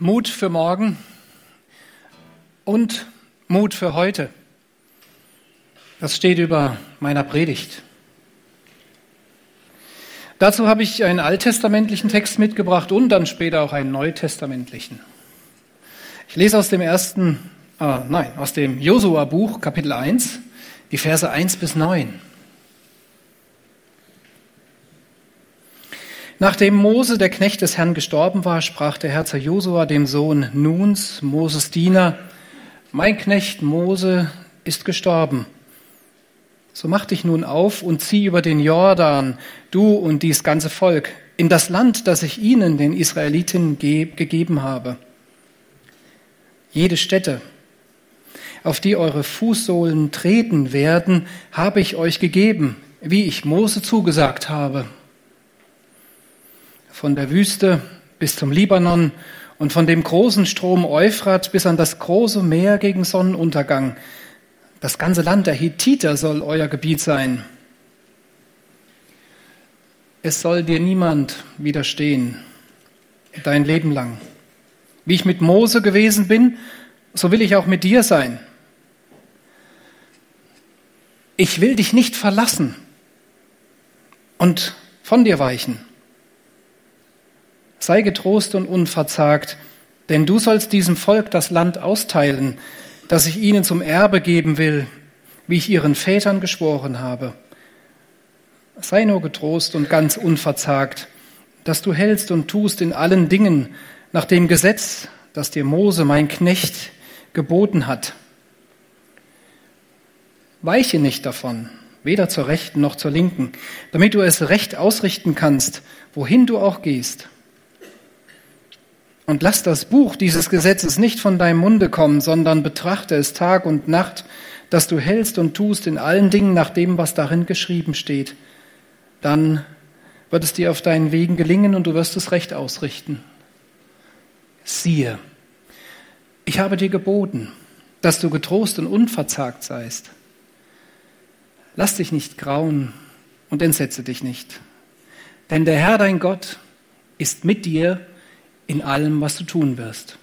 Mut für morgen und Mut für heute. Das steht über meiner Predigt. Dazu habe ich einen alttestamentlichen Text mitgebracht und dann später auch einen neutestamentlichen. Ich lese aus dem ersten, äh, nein, aus dem Josua-Buch, Kapitel 1, die Verse 1 bis 9. Nachdem Mose, der Knecht des Herrn, gestorben war, sprach der Herr zu Josua, dem Sohn Nuns, Moses Diener, mein Knecht Mose ist gestorben. So mach dich nun auf und zieh über den Jordan, du und dies ganze Volk, in das Land, das ich ihnen, den Israeliten, gegeben habe. Jede Stätte, auf die eure Fußsohlen treten werden, habe ich euch gegeben, wie ich Mose zugesagt habe von der Wüste bis zum Libanon und von dem großen Strom Euphrat bis an das große Meer gegen Sonnenuntergang. Das ganze Land der Hittiter soll euer Gebiet sein. Es soll dir niemand widerstehen, dein Leben lang. Wie ich mit Mose gewesen bin, so will ich auch mit dir sein. Ich will dich nicht verlassen und von dir weichen. Sei getrost und unverzagt, denn du sollst diesem Volk das Land austeilen, das ich ihnen zum Erbe geben will, wie ich ihren Vätern geschworen habe. Sei nur getrost und ganz unverzagt, dass du hältst und tust in allen Dingen nach dem Gesetz, das dir Mose, mein Knecht, geboten hat. Weiche nicht davon, weder zur rechten noch zur linken, damit du es recht ausrichten kannst, wohin du auch gehst. Und lass das Buch dieses Gesetzes nicht von deinem Munde kommen, sondern betrachte es Tag und Nacht, dass du hältst und tust in allen Dingen nach dem, was darin geschrieben steht. Dann wird es dir auf deinen Wegen gelingen und du wirst es recht ausrichten. Siehe, ich habe dir geboten, dass du getrost und unverzagt seist. Lass dich nicht grauen und entsetze dich nicht. Denn der Herr dein Gott ist mit dir in allem, was du tun wirst.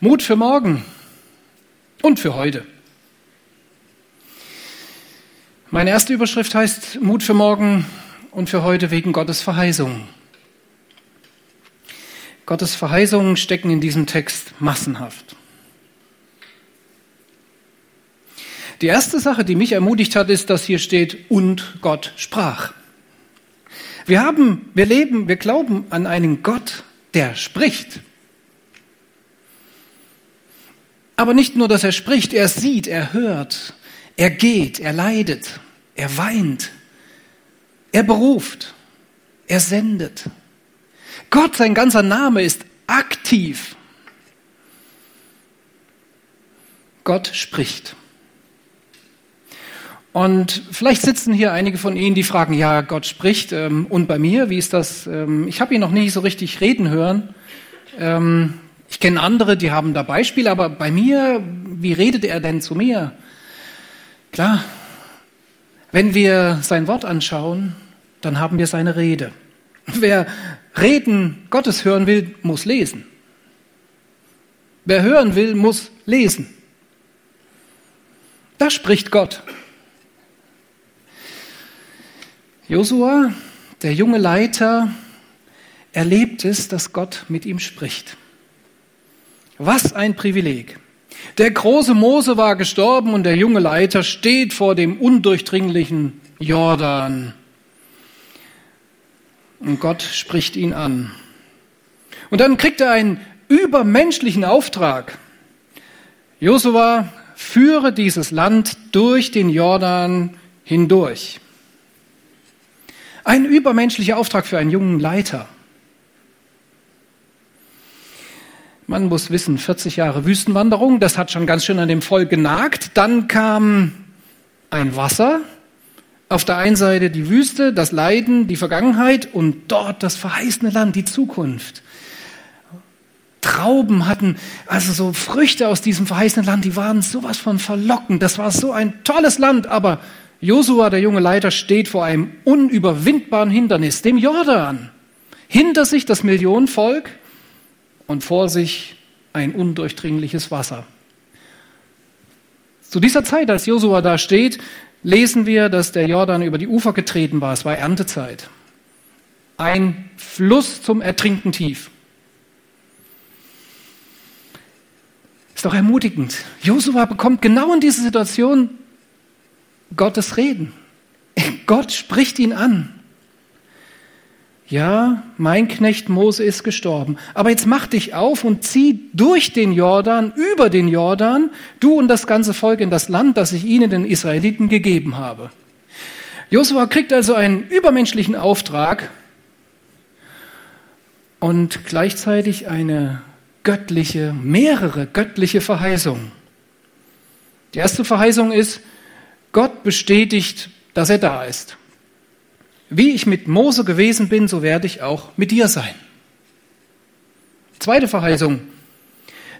Mut für morgen und für heute. Meine erste Überschrift heißt Mut für morgen und für heute wegen Gottes Verheißungen. Gottes Verheißungen stecken in diesem Text massenhaft. Die erste Sache, die mich ermutigt hat, ist, dass hier steht, und Gott sprach. Wir haben, wir leben, wir glauben an einen Gott, der spricht. Aber nicht nur, dass er spricht, er sieht, er hört, er geht, er leidet, er weint, er beruft, er sendet. Gott, sein ganzer Name ist aktiv. Gott spricht. Und vielleicht sitzen hier einige von Ihnen, die fragen, ja, Gott spricht. Ähm, und bei mir, wie ist das? Ähm, ich habe ihn noch nie so richtig reden hören. Ähm, ich kenne andere, die haben da Beispiele, aber bei mir, wie redet er denn zu mir? Klar, wenn wir sein Wort anschauen, dann haben wir seine Rede. Wer Reden Gottes hören will, muss lesen. Wer hören will, muss lesen. Da spricht Gott. Josua, der junge Leiter, erlebt es, dass Gott mit ihm spricht. Was ein Privileg. Der große Mose war gestorben und der junge Leiter steht vor dem undurchdringlichen Jordan. Und Gott spricht ihn an. Und dann kriegt er einen übermenschlichen Auftrag. Josua, führe dieses Land durch den Jordan hindurch. Ein übermenschlicher Auftrag für einen jungen Leiter. Man muss wissen, 40 Jahre Wüstenwanderung, das hat schon ganz schön an dem Volk genagt. Dann kam ein Wasser, auf der einen Seite die Wüste, das Leiden, die Vergangenheit und dort das verheißene Land, die Zukunft. Trauben hatten, also so Früchte aus diesem verheißenen Land, die waren sowas von verlockend. Das war so ein tolles Land, aber Josua, der junge Leiter, steht vor einem unüberwindbaren Hindernis, dem Jordan. hinter sich das Millionenvolk und vor sich ein undurchdringliches Wasser. Zu dieser Zeit, als Josua da steht, lesen wir, dass der Jordan über die Ufer getreten war. Es war Erntezeit. Ein Fluss zum Ertrinken tief. Ist doch ermutigend. Josua bekommt genau in dieser Situation Gottes Reden. Gott spricht ihn an. Ja, mein Knecht Mose ist gestorben. Aber jetzt mach dich auf und zieh durch den Jordan, über den Jordan, du und das ganze Volk in das Land, das ich ihnen, den Israeliten, gegeben habe. Josua kriegt also einen übermenschlichen Auftrag und gleichzeitig eine göttliche, mehrere göttliche Verheißungen. Die erste Verheißung ist, Gott bestätigt, dass er da ist. Wie ich mit Mose gewesen bin, so werde ich auch mit dir sein. Zweite Verheißung.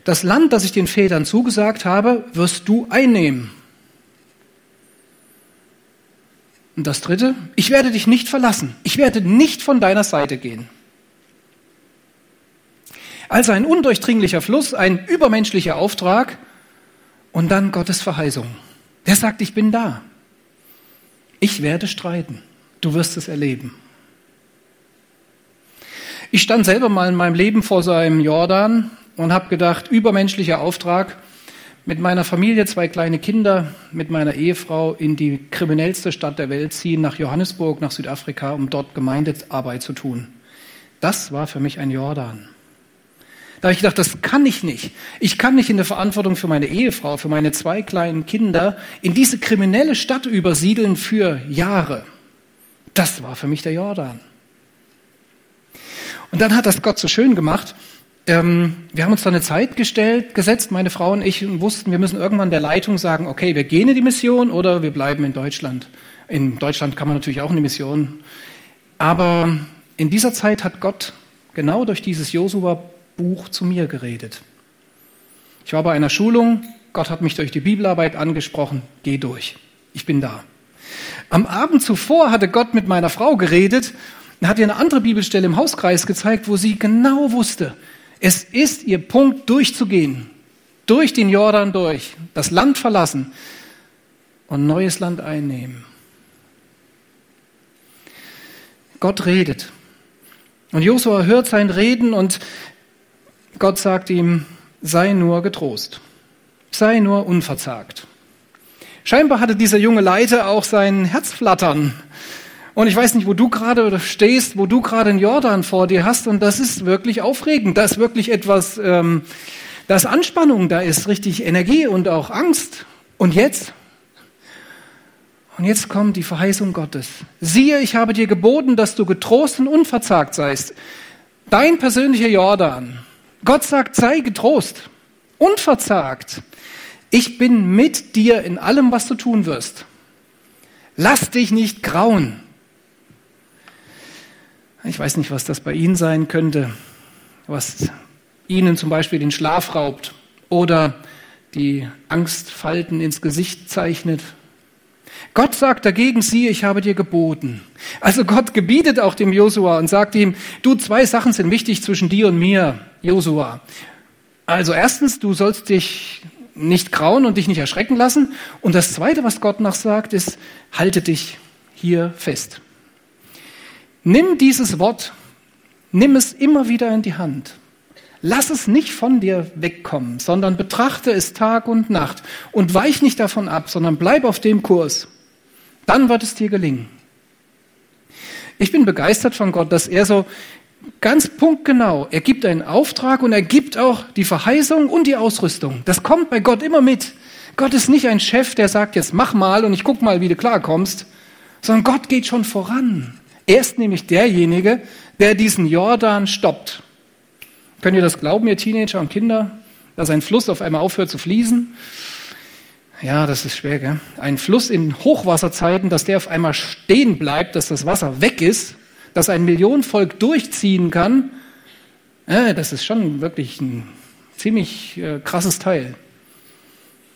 Das Land, das ich den Vätern zugesagt habe, wirst du einnehmen. Und das dritte, ich werde dich nicht verlassen. Ich werde nicht von deiner Seite gehen. Also ein undurchdringlicher Fluss, ein übermenschlicher Auftrag und dann Gottes Verheißung. Der sagt, ich bin da. Ich werde streiten. Du wirst es erleben. Ich stand selber mal in meinem Leben vor so einem Jordan und habe gedacht, übermenschlicher Auftrag, mit meiner Familie, zwei kleine Kinder, mit meiner Ehefrau in die kriminellste Stadt der Welt ziehen, nach Johannesburg, nach Südafrika, um dort Gemeindearbeit zu tun. Das war für mich ein Jordan. Da habe ich gedacht, das kann ich nicht. Ich kann nicht in der Verantwortung für meine Ehefrau, für meine zwei kleinen Kinder in diese kriminelle Stadt übersiedeln für Jahre. Das war für mich der Jordan. Und dann hat das Gott so schön gemacht. Ähm, wir haben uns da eine Zeit gestellt, gesetzt, meine Frau und ich, und wussten, wir müssen irgendwann der Leitung sagen, okay, wir gehen in die Mission oder wir bleiben in Deutschland. In Deutschland kann man natürlich auch in die Mission. Aber in dieser Zeit hat Gott genau durch dieses Josua Buch zu mir geredet. Ich war bei einer Schulung, Gott hat mich durch die Bibelarbeit angesprochen, geh durch, ich bin da. Am Abend zuvor hatte Gott mit meiner Frau geredet und hat ihr eine andere Bibelstelle im Hauskreis gezeigt, wo sie genau wusste, es ist ihr Punkt durchzugehen, durch den Jordan durch, das Land verlassen und neues Land einnehmen. Gott redet. Und Josua hört sein Reden und Gott sagt ihm, sei nur getrost, sei nur unverzagt. Scheinbar hatte dieser junge Leiter auch sein Herzflattern. Und ich weiß nicht, wo du gerade stehst, wo du gerade einen Jordan vor dir hast. Und das ist wirklich aufregend. Da ist wirklich etwas, ähm, da Anspannung, da ist richtig Energie und auch Angst. Und jetzt? Und jetzt kommt die Verheißung Gottes. Siehe, ich habe dir geboten, dass du getrost und unverzagt seist. Dein persönlicher Jordan. Gott sagt, sei getrost, unverzagt. Ich bin mit dir in allem, was du tun wirst. Lass dich nicht grauen. Ich weiß nicht, was das bei Ihnen sein könnte, was Ihnen zum Beispiel den Schlaf raubt oder die Angstfalten ins Gesicht zeichnet. Gott sagt dagegen, siehe, ich habe dir geboten. Also Gott gebietet auch dem Josua und sagt ihm, du, zwei Sachen sind wichtig zwischen dir und mir. Josua. Also erstens, du sollst dich nicht grauen und dich nicht erschrecken lassen. Und das Zweite, was Gott noch sagt, ist, halte dich hier fest. Nimm dieses Wort, nimm es immer wieder in die Hand. Lass es nicht von dir wegkommen, sondern betrachte es Tag und Nacht und weich nicht davon ab, sondern bleib auf dem Kurs. Dann wird es dir gelingen. Ich bin begeistert von Gott, dass er so ganz punktgenau. Er gibt einen Auftrag und er gibt auch die Verheißung und die Ausrüstung. Das kommt bei Gott immer mit. Gott ist nicht ein Chef, der sagt, jetzt mach mal und ich guck mal, wie du klarkommst, sondern Gott geht schon voran. Er ist nämlich derjenige, der diesen Jordan stoppt. Könnt ihr das glauben, ihr Teenager und Kinder, dass ein Fluss auf einmal aufhört zu fließen? Ja, das ist schwer, gell? Ein Fluss in Hochwasserzeiten, dass der auf einmal stehen bleibt, dass das Wasser weg ist, dass ein Millionenvolk durchziehen kann, äh, das ist schon wirklich ein ziemlich äh, krasses Teil.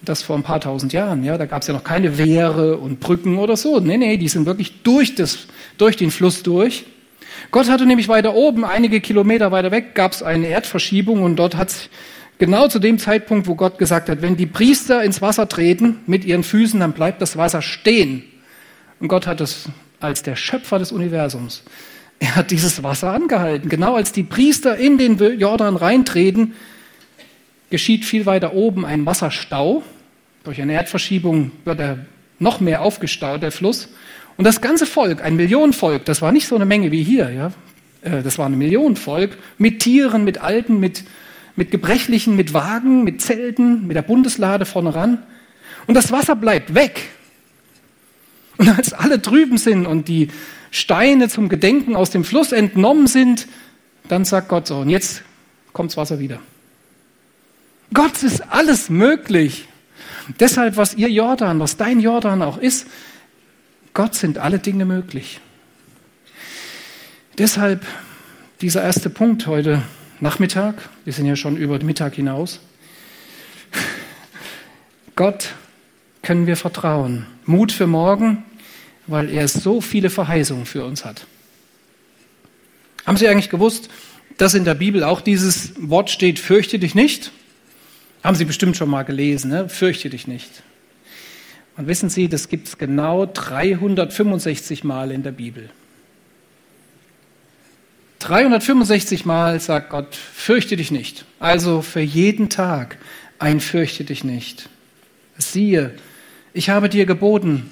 Das vor ein paar tausend Jahren, ja, da gab es ja noch keine Wehre und Brücken oder so. Nee, nee, die sind wirklich durch, das, durch den Fluss durch. Gott hatte nämlich weiter oben, einige Kilometer weiter weg, gab es eine Erdverschiebung und dort hat genau zu dem Zeitpunkt, wo Gott gesagt hat, wenn die Priester ins Wasser treten mit ihren Füßen, dann bleibt das Wasser stehen. Und Gott hat es als der Schöpfer des Universums, er hat dieses Wasser angehalten. Genau als die Priester in den Jordan reintreten, geschieht viel weiter oben ein Wasserstau. Durch eine Erdverschiebung wird er noch mehr aufgestaut, der Fluss. Und das ganze Volk, ein Millionenvolk, das war nicht so eine Menge wie hier, ja. Äh, das war ein Millionenvolk mit Tieren, mit Alten, mit, mit Gebrechlichen, mit Wagen, mit Zelten, mit der Bundeslade vorne ran. Und das Wasser bleibt weg. Und als alle drüben sind und die Steine zum Gedenken aus dem Fluss entnommen sind, dann sagt Gott so, und jetzt kommt das Wasser wieder. Gott ist alles möglich. Deshalb, was ihr Jordan, was dein Jordan auch ist, Gott sind alle Dinge möglich. Deshalb dieser erste Punkt heute Nachmittag, wir sind ja schon über den Mittag hinaus. Gott können wir vertrauen. Mut für morgen, weil er so viele Verheißungen für uns hat. Haben Sie eigentlich gewusst, dass in der Bibel auch dieses Wort steht, fürchte dich nicht? Haben Sie bestimmt schon mal gelesen, ne? fürchte dich nicht. Und wissen Sie, das gibt es genau 365 Mal in der Bibel. 365 Mal sagt Gott, fürchte dich nicht. Also für jeden Tag ein fürchte dich nicht. Siehe, ich habe dir geboten,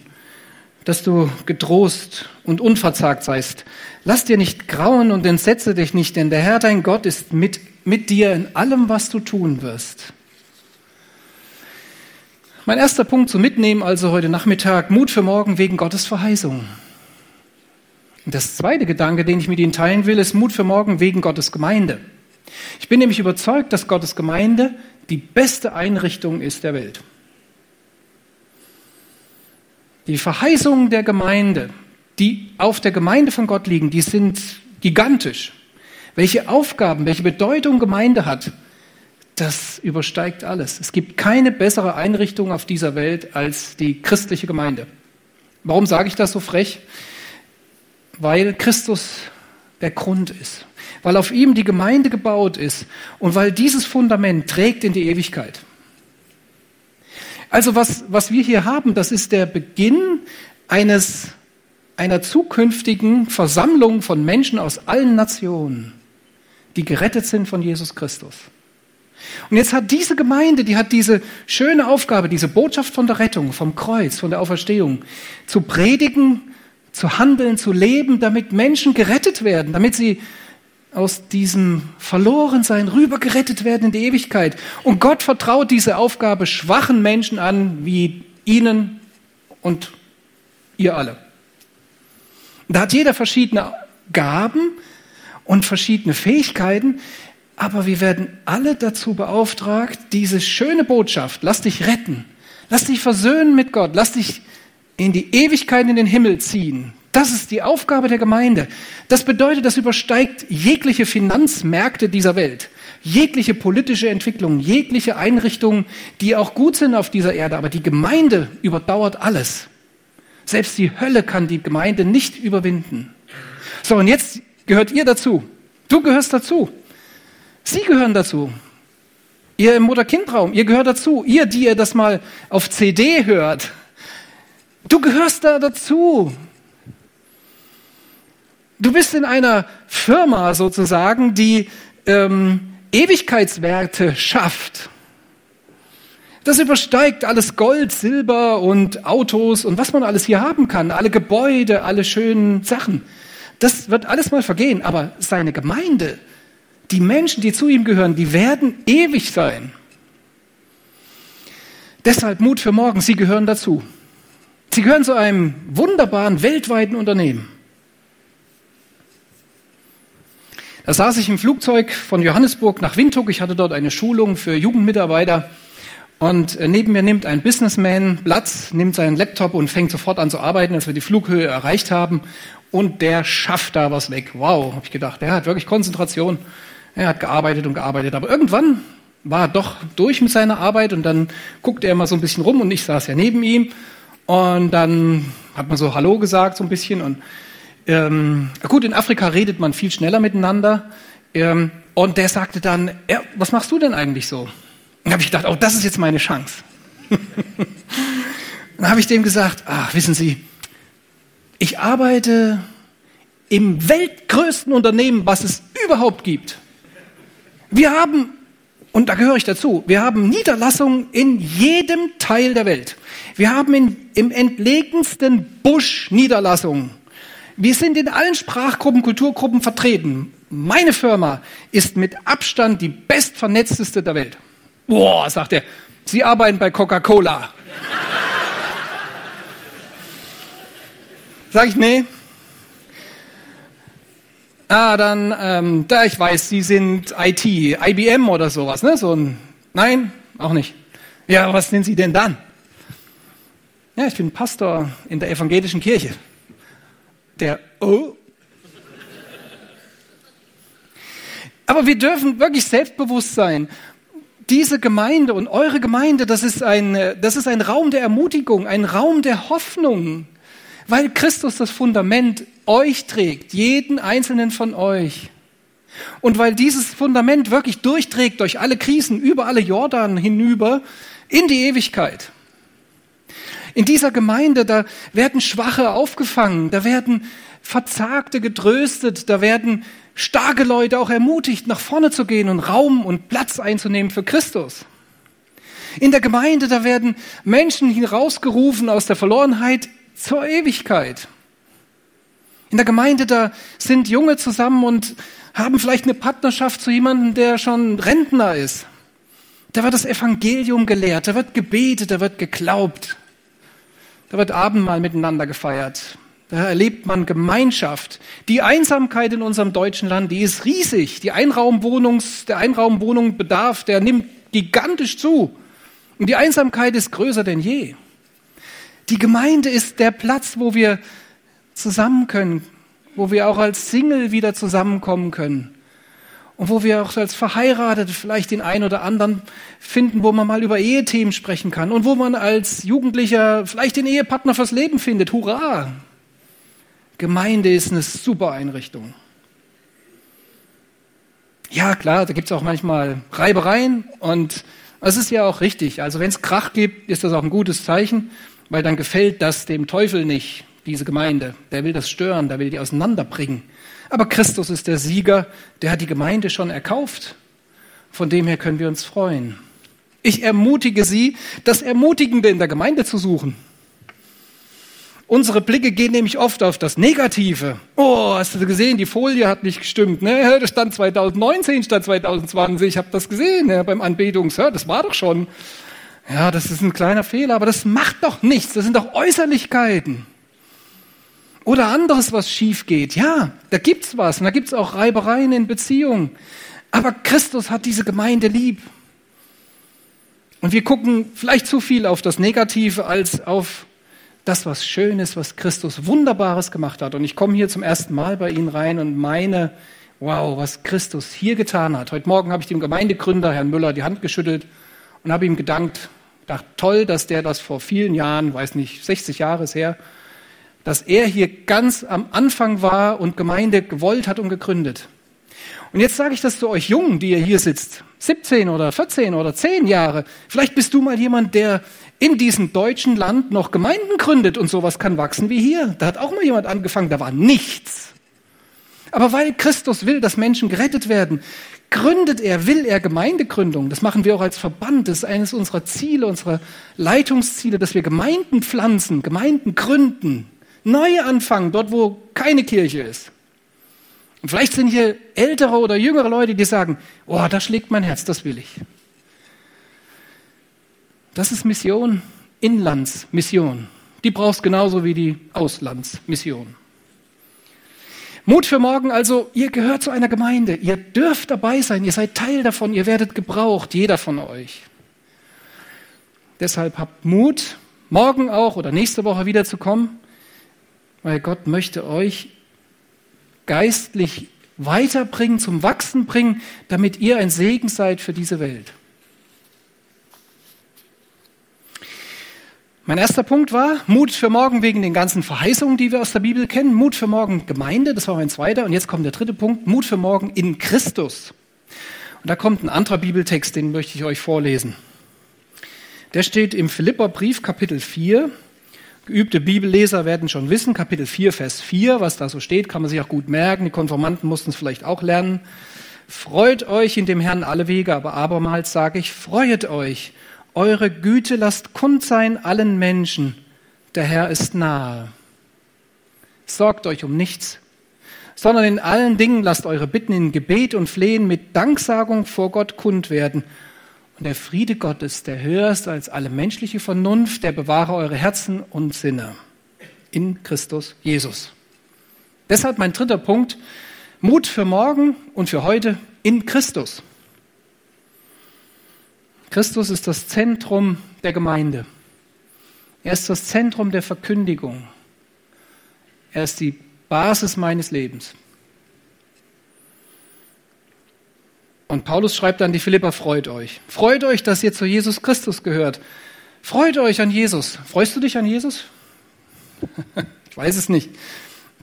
dass du getrost und unverzagt seist. Lass dir nicht grauen und entsetze dich nicht, denn der Herr dein Gott ist mit, mit dir in allem, was du tun wirst. Mein erster Punkt zum Mitnehmen also heute Nachmittag, Mut für morgen wegen Gottes Verheißung. Das zweite Gedanke, den ich mit Ihnen teilen will, ist Mut für morgen wegen Gottes Gemeinde. Ich bin nämlich überzeugt, dass Gottes Gemeinde die beste Einrichtung ist der Welt. Die Verheißungen der Gemeinde, die auf der Gemeinde von Gott liegen, die sind gigantisch. Welche Aufgaben, welche Bedeutung Gemeinde hat, das übersteigt alles. Es gibt keine bessere Einrichtung auf dieser Welt als die christliche Gemeinde. Warum sage ich das so frech? Weil Christus der Grund ist, weil auf ihm die Gemeinde gebaut ist und weil dieses Fundament trägt in die Ewigkeit. Also was, was wir hier haben, das ist der Beginn eines, einer zukünftigen Versammlung von Menschen aus allen Nationen, die gerettet sind von Jesus Christus. Und jetzt hat diese Gemeinde, die hat diese schöne Aufgabe, diese Botschaft von der Rettung, vom Kreuz, von der Auferstehung, zu predigen, zu handeln, zu leben, damit Menschen gerettet werden, damit sie aus diesem Verlorensein rüber gerettet werden in die Ewigkeit. Und Gott vertraut diese Aufgabe schwachen Menschen an, wie Ihnen und ihr alle. Da hat jeder verschiedene Gaben und verschiedene Fähigkeiten. Aber wir werden alle dazu beauftragt, diese schöne Botschaft, lass dich retten, lass dich versöhnen mit Gott, lass dich in die Ewigkeit in den Himmel ziehen. Das ist die Aufgabe der Gemeinde. Das bedeutet, das übersteigt jegliche Finanzmärkte dieser Welt, jegliche politische Entwicklung, jegliche Einrichtungen, die auch gut sind auf dieser Erde. Aber die Gemeinde überdauert alles. Selbst die Hölle kann die Gemeinde nicht überwinden. So, und jetzt gehört ihr dazu. Du gehörst dazu. Sie gehören dazu. Ihr im Mutter-Kind-Raum, ihr gehört dazu. Ihr, die ihr das mal auf CD hört, du gehörst da dazu. Du bist in einer Firma sozusagen, die ähm, Ewigkeitswerte schafft. Das übersteigt alles Gold, Silber und Autos und was man alles hier haben kann, alle Gebäude, alle schönen Sachen. Das wird alles mal vergehen, aber seine Gemeinde, die Menschen, die zu ihm gehören, die werden ewig sein. Deshalb Mut für morgen, Sie gehören dazu. Sie gehören zu einem wunderbaren weltweiten Unternehmen. Da saß ich im Flugzeug von Johannesburg nach Windhoek. Ich hatte dort eine Schulung für Jugendmitarbeiter. Und äh, neben mir nimmt ein Businessman Platz, nimmt seinen Laptop und fängt sofort an zu arbeiten, als wir die Flughöhe erreicht haben. Und der schafft da was weg. Wow, habe ich gedacht. Der hat wirklich Konzentration. Er hat gearbeitet und gearbeitet, aber irgendwann war er doch durch mit seiner Arbeit und dann guckte er mal so ein bisschen rum und ich saß ja neben ihm und dann hat man so Hallo gesagt so ein bisschen und ähm, gut, in Afrika redet man viel schneller miteinander. Ähm, und der sagte dann, ja, was machst du denn eigentlich so? Und habe ich gedacht, oh, das ist jetzt meine Chance. dann habe ich dem gesagt, ach, wissen Sie, ich arbeite im weltgrößten Unternehmen, was es überhaupt gibt. Wir haben, und da gehöre ich dazu, wir haben Niederlassungen in jedem Teil der Welt. Wir haben in, im entlegensten Busch Niederlassungen. Wir sind in allen Sprachgruppen, Kulturgruppen vertreten. Meine Firma ist mit Abstand die bestvernetzteste der Welt. Boah, sagt er, Sie arbeiten bei Coca-Cola. Sag ich, nee, Ah, dann, ähm, da ich weiß, Sie sind IT, IBM oder sowas, ne? So ein, nein, auch nicht. Ja, was sind Sie denn dann? Ja, ich bin Pastor in der evangelischen Kirche. Der, oh. Aber wir dürfen wirklich selbstbewusst sein. Diese Gemeinde und eure Gemeinde, das ist ein, das ist ein Raum der Ermutigung, ein Raum der Hoffnung, weil Christus das Fundament euch trägt, jeden einzelnen von euch. Und weil dieses Fundament wirklich durchträgt durch alle Krisen, über alle Jordan hinüber, in die Ewigkeit. In dieser Gemeinde, da werden Schwache aufgefangen, da werden Verzagte getröstet, da werden starke Leute auch ermutigt, nach vorne zu gehen und Raum und Platz einzunehmen für Christus. In der Gemeinde, da werden Menschen herausgerufen aus der Verlorenheit zur Ewigkeit. In der Gemeinde, da sind Junge zusammen und haben vielleicht eine Partnerschaft zu jemandem, der schon Rentner ist. Da wird das Evangelium gelehrt, da wird gebetet, da wird geglaubt. Da wird Abendmahl miteinander gefeiert. Da erlebt man Gemeinschaft. Die Einsamkeit in unserem deutschen Land, die ist riesig. Die Einraumwohnungs, der Einraumwohnungsbedarf, der nimmt gigantisch zu. Und die Einsamkeit ist größer denn je. Die Gemeinde ist der Platz, wo wir zusammen können, wo wir auch als Single wieder zusammenkommen können. Und wo wir auch als Verheiratete vielleicht den einen oder anderen finden, wo man mal über Ehethemen sprechen kann. Und wo man als Jugendlicher vielleicht den Ehepartner fürs Leben findet. Hurra! Gemeinde ist eine super Einrichtung. Ja, klar, da gibt es auch manchmal Reibereien und es ist ja auch richtig. Also wenn es Krach gibt, ist das auch ein gutes Zeichen, weil dann gefällt das dem Teufel nicht diese Gemeinde. Der will das stören, der will die auseinanderbringen. Aber Christus ist der Sieger, der hat die Gemeinde schon erkauft. Von dem her können wir uns freuen. Ich ermutige Sie, das Ermutigende in der Gemeinde zu suchen. Unsere Blicke gehen nämlich oft auf das Negative. Oh, hast du gesehen, die Folie hat nicht gestimmt. Ne? Das stand 2019 statt 2020. Ich habe das gesehen ne? beim Anbetungs. Das war doch schon. Ja, das ist ein kleiner Fehler, aber das macht doch nichts. Das sind doch Äußerlichkeiten. Oder anderes, was schief geht. Ja, da gibt's was. Und da gibt's auch Reibereien in Beziehungen. Aber Christus hat diese Gemeinde lieb. Und wir gucken vielleicht zu viel auf das Negative als auf das, was schön ist, was Christus Wunderbares gemacht hat. Und ich komme hier zum ersten Mal bei Ihnen rein und meine, wow, was Christus hier getan hat. Heute Morgen habe ich dem Gemeindegründer, Herrn Müller, die Hand geschüttelt und habe ihm gedankt. Dachte, toll, dass der das vor vielen Jahren, weiß nicht, 60 Jahre her, dass er hier ganz am Anfang war und Gemeinde gewollt hat und gegründet. Und jetzt sage ich das zu euch Jungen, die ihr hier sitzt, 17 oder 14 oder 10 Jahre. Vielleicht bist du mal jemand, der in diesem deutschen Land noch Gemeinden gründet und sowas kann wachsen wie hier. Da hat auch mal jemand angefangen, da war nichts. Aber weil Christus will, dass Menschen gerettet werden, gründet er, will er Gemeindegründung. Das machen wir auch als Verband. Das ist eines unserer Ziele, unserer Leitungsziele, dass wir Gemeinden pflanzen, Gemeinden gründen. Neu anfangen, dort wo keine Kirche ist. Und vielleicht sind hier ältere oder jüngere Leute, die sagen, oh, da schlägt mein Herz, das will ich. Das ist Mission, Inlandsmission. Die brauchst genauso wie die Auslandsmission. Mut für morgen, also ihr gehört zu einer Gemeinde, ihr dürft dabei sein, ihr seid Teil davon, ihr werdet gebraucht, jeder von euch. Deshalb habt Mut, morgen auch oder nächste Woche wieder zu kommen weil Gott möchte euch geistlich weiterbringen, zum Wachsen bringen, damit ihr ein Segen seid für diese Welt. Mein erster Punkt war Mut für morgen wegen den ganzen Verheißungen, die wir aus der Bibel kennen. Mut für morgen Gemeinde, das war mein zweiter. Und jetzt kommt der dritte Punkt, Mut für morgen in Christus. Und da kommt ein anderer Bibeltext, den möchte ich euch vorlesen. Der steht im Philipperbrief Kapitel 4. Geübte Bibelleser werden schon wissen, Kapitel 4, Vers 4, was da so steht, kann man sich auch gut merken. Die Konformanten mussten es vielleicht auch lernen. Freut euch in dem Herrn alle Wege, aber abermals sage ich, freuet euch. Eure Güte lasst kund sein allen Menschen. Der Herr ist nahe. Sorgt euch um nichts, sondern in allen Dingen lasst eure Bitten in Gebet und Flehen mit Danksagung vor Gott kund werden. Und der Friede Gottes, der höher ist als alle menschliche Vernunft, der bewahre eure Herzen und Sinne in Christus Jesus. Deshalb mein dritter Punkt, Mut für morgen und für heute in Christus. Christus ist das Zentrum der Gemeinde. Er ist das Zentrum der Verkündigung. Er ist die Basis meines Lebens. Und Paulus schreibt an die Philipper, freut euch. Freut euch, dass ihr zu Jesus Christus gehört. Freut euch an Jesus. Freust du dich an Jesus? ich weiß es nicht.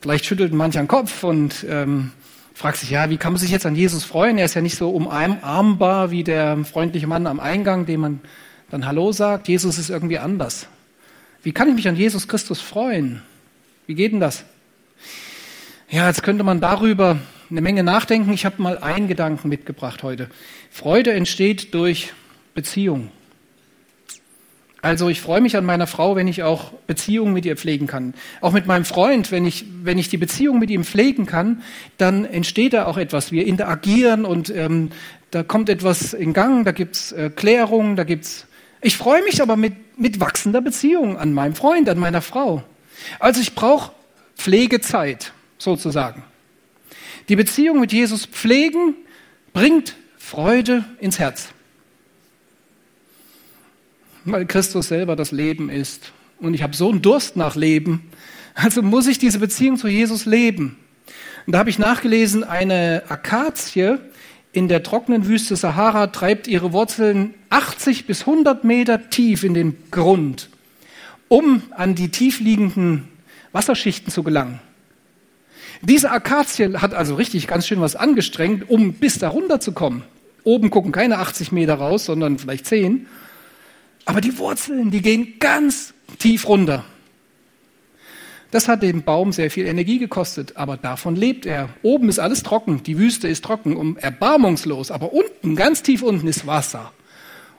Vielleicht schüttelt mancher den Kopf und ähm, fragt sich, ja, wie kann man sich jetzt an Jesus freuen? Er ist ja nicht so umarmbar wie der freundliche Mann am Eingang, dem man dann Hallo sagt. Jesus ist irgendwie anders. Wie kann ich mich an Jesus Christus freuen? Wie geht denn das? Ja, jetzt könnte man darüber eine Menge nachdenken. Ich habe mal einen Gedanken mitgebracht heute. Freude entsteht durch Beziehung. Also ich freue mich an meiner Frau, wenn ich auch Beziehungen mit ihr pflegen kann. Auch mit meinem Freund, wenn ich, wenn ich die Beziehung mit ihm pflegen kann, dann entsteht da auch etwas. Wir interagieren und ähm, da kommt etwas in Gang, da gibt's äh, Klärung, da gibt's. Ich freue mich aber mit, mit wachsender Beziehung an meinem Freund, an meiner Frau. Also ich brauche Pflegezeit sozusagen. Die Beziehung mit Jesus pflegen bringt Freude ins Herz. Weil Christus selber das Leben ist. Und ich habe so einen Durst nach Leben. Also muss ich diese Beziehung zu Jesus leben. Und da habe ich nachgelesen, eine Akazie in der trockenen Wüste Sahara treibt ihre Wurzeln 80 bis 100 Meter tief in den Grund, um an die tiefliegenden Wasserschichten zu gelangen. Diese Akazie hat also richtig ganz schön was angestrengt, um bis da runter zu kommen. Oben gucken keine 80 Meter raus, sondern vielleicht 10. Aber die Wurzeln, die gehen ganz tief runter. Das hat dem Baum sehr viel Energie gekostet, aber davon lebt er. Oben ist alles trocken, die Wüste ist trocken, um erbarmungslos, aber unten, ganz tief unten ist Wasser.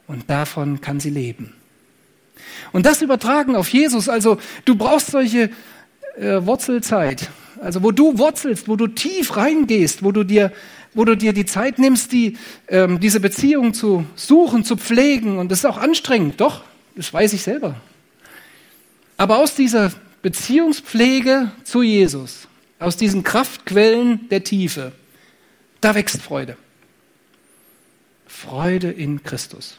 Und davon kann sie leben. Und das übertragen auf Jesus, also du brauchst solche äh, Wurzelzeit, also wo du wurzelst, wo du tief reingehst, wo du dir, wo du dir die Zeit nimmst, die, ähm, diese Beziehung zu suchen, zu pflegen. Und das ist auch anstrengend, doch, das weiß ich selber. Aber aus dieser Beziehungspflege zu Jesus, aus diesen Kraftquellen der Tiefe, da wächst Freude. Freude in Christus.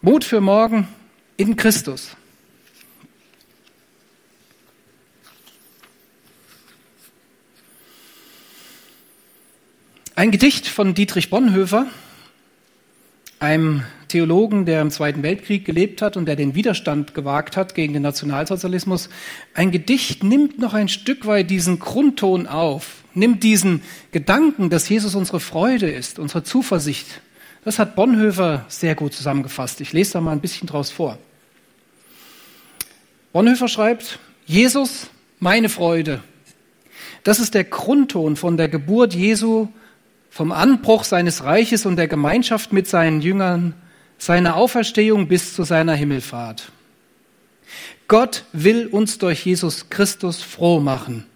Mut für morgen in Christus. Ein Gedicht von Dietrich Bonhoeffer, einem Theologen, der im Zweiten Weltkrieg gelebt hat und der den Widerstand gewagt hat gegen den Nationalsozialismus. Ein Gedicht nimmt noch ein Stück weit diesen Grundton auf, nimmt diesen Gedanken, dass Jesus unsere Freude ist, unsere Zuversicht. Das hat Bonhoeffer sehr gut zusammengefasst. Ich lese da mal ein bisschen draus vor. Bonhoeffer schreibt, Jesus, meine Freude. Das ist der Grundton von der Geburt Jesu vom Anbruch seines Reiches und der Gemeinschaft mit seinen Jüngern, seiner Auferstehung bis zu seiner Himmelfahrt. Gott will uns durch Jesus Christus froh machen.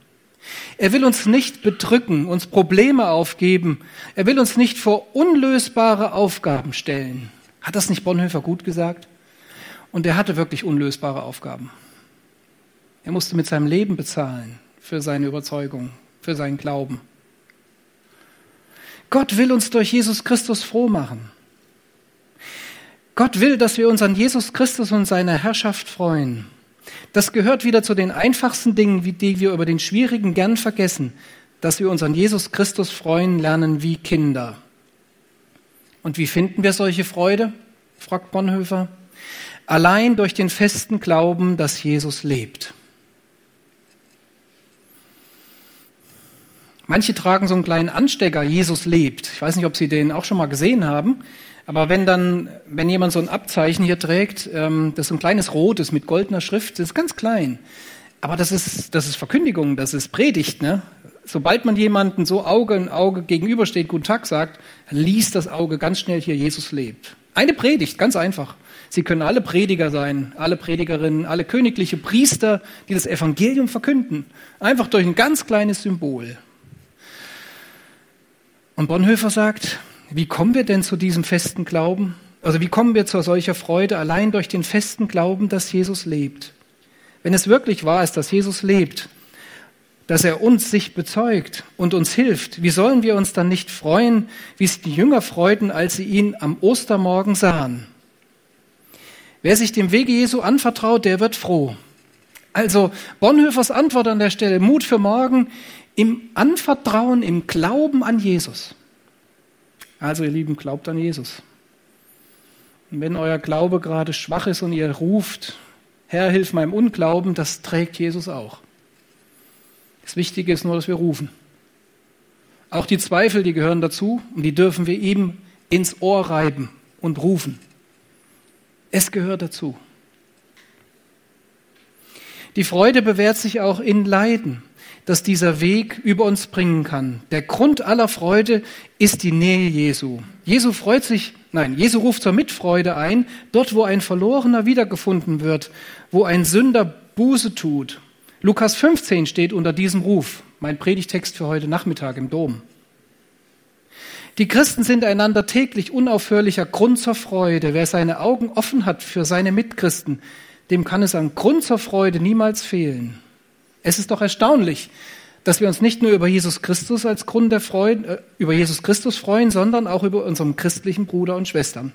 Er will uns nicht bedrücken, uns Probleme aufgeben. Er will uns nicht vor unlösbare Aufgaben stellen. Hat das nicht Bonhoeffer gut gesagt? Und er hatte wirklich unlösbare Aufgaben. Er musste mit seinem Leben bezahlen für seine Überzeugung, für seinen Glauben. Gott will uns durch Jesus Christus froh machen. Gott will, dass wir uns an Jesus Christus und seiner Herrschaft freuen. Das gehört wieder zu den einfachsten Dingen, die wir über den schwierigen gern vergessen, dass wir uns an Jesus Christus freuen lernen wie Kinder. Und wie finden wir solche Freude? fragt Bonhoeffer. allein durch den festen Glauben, dass Jesus lebt. Manche tragen so einen kleinen Anstecker, Jesus lebt. Ich weiß nicht, ob Sie den auch schon mal gesehen haben. Aber wenn dann, wenn jemand so ein Abzeichen hier trägt, ähm, das ist ein kleines rotes mit goldener Schrift, das ist ganz klein. Aber das ist, das ist Verkündigung, das ist Predigt. Ne? Sobald man jemanden so Auge in Auge gegenübersteht, Guten Tag sagt, liest das Auge ganz schnell hier, Jesus lebt. Eine Predigt, ganz einfach. Sie können alle Prediger sein, alle Predigerinnen, alle königliche Priester, die das Evangelium verkünden. Einfach durch ein ganz kleines Symbol. Und Bonhoeffer sagt, wie kommen wir denn zu diesem festen Glauben? Also wie kommen wir zu solcher Freude allein durch den festen Glauben, dass Jesus lebt? Wenn es wirklich wahr ist, dass Jesus lebt, dass er uns sich bezeugt und uns hilft, wie sollen wir uns dann nicht freuen, wie es die Jünger freuten, als sie ihn am Ostermorgen sahen? Wer sich dem Wege Jesu anvertraut, der wird froh. Also Bonhoeffers Antwort an der Stelle, Mut für morgen, im Anvertrauen, im Glauben an Jesus. Also ihr Lieben, glaubt an Jesus. Und wenn euer Glaube gerade schwach ist und ihr ruft, Herr, hilf meinem Unglauben, das trägt Jesus auch. Das Wichtige ist nur, dass wir rufen. Auch die Zweifel, die gehören dazu und die dürfen wir ihm ins Ohr reiben und rufen. Es gehört dazu. Die Freude bewährt sich auch in Leiden dass dieser Weg über uns bringen kann. Der Grund aller Freude ist die Nähe Jesu. Jesu freut sich, nein, Jesu ruft zur Mitfreude ein, dort wo ein Verlorener wiedergefunden wird, wo ein Sünder Buße tut. Lukas 15 steht unter diesem Ruf, mein Predigtext für heute Nachmittag im Dom. Die Christen sind einander täglich unaufhörlicher Grund zur Freude. Wer seine Augen offen hat für seine Mitchristen, dem kann es an Grund zur Freude niemals fehlen. Es ist doch erstaunlich, dass wir uns nicht nur über Jesus Christus als Grund der Freude, äh, über Jesus Christus freuen, sondern auch über unseren christlichen Bruder und Schwestern.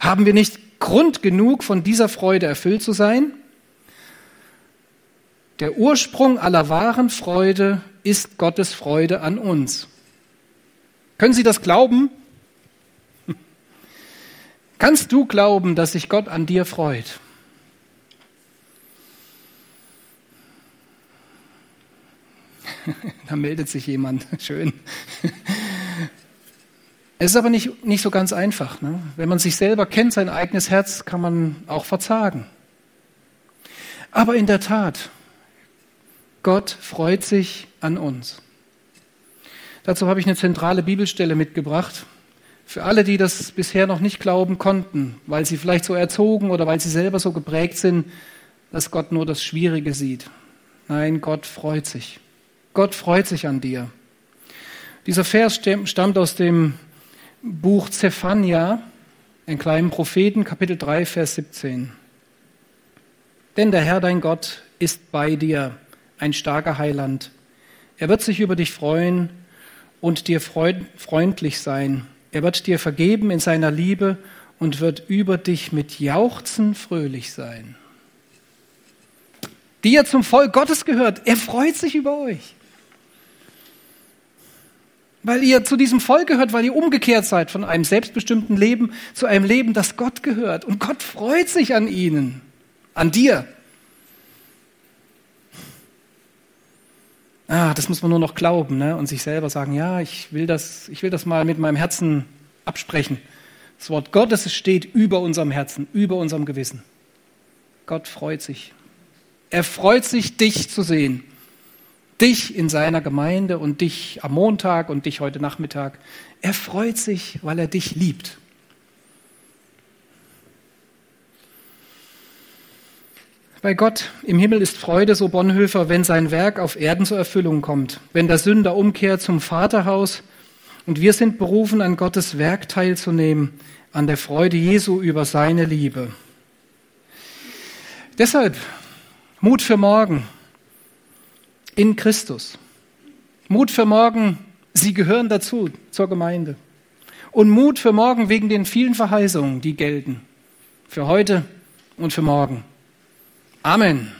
Haben wir nicht Grund genug, von dieser Freude erfüllt zu sein? Der Ursprung aller wahren Freude ist Gottes Freude an uns. Können Sie das glauben? Kannst du glauben, dass sich Gott an dir freut? da meldet sich jemand. Schön. Es ist aber nicht, nicht so ganz einfach. Ne? Wenn man sich selber kennt, sein eigenes Herz, kann man auch verzagen. Aber in der Tat, Gott freut sich an uns. Dazu habe ich eine zentrale Bibelstelle mitgebracht. Für alle, die das bisher noch nicht glauben konnten, weil sie vielleicht so erzogen oder weil sie selber so geprägt sind, dass Gott nur das Schwierige sieht. Nein, Gott freut sich. Gott freut sich an dir. Dieser Vers stammt aus dem Buch Zephania, einen kleinen Propheten, Kapitel 3, Vers 17. Denn der Herr dein Gott ist bei dir, ein starker Heiland. Er wird sich über dich freuen und dir freundlich sein. Er wird dir vergeben in seiner Liebe und wird über dich mit Jauchzen fröhlich sein. Die ihr zum Volk Gottes gehört, er freut sich über euch. Weil ihr zu diesem Volk gehört, weil ihr umgekehrt seid von einem selbstbestimmten Leben zu einem Leben, das Gott gehört. Und Gott freut sich an ihnen, an dir. Ah, das muss man nur noch glauben ne? und sich selber sagen, ja, ich will, das, ich will das mal mit meinem Herzen absprechen. Das Wort Gottes steht über unserem Herzen, über unserem Gewissen. Gott freut sich. Er freut sich, dich zu sehen dich in seiner Gemeinde und dich am Montag und dich heute Nachmittag. Er freut sich, weil er dich liebt. Bei Gott im Himmel ist Freude, so Bonhoeffer, wenn sein Werk auf Erden zur Erfüllung kommt, wenn der Sünder umkehrt zum Vaterhaus und wir sind berufen, an Gottes Werk teilzunehmen, an der Freude Jesu über seine Liebe. Deshalb Mut für morgen, in Christus. Mut für morgen, Sie gehören dazu, zur Gemeinde. Und Mut für morgen wegen den vielen Verheißungen, die gelten. Für heute und für morgen. Amen.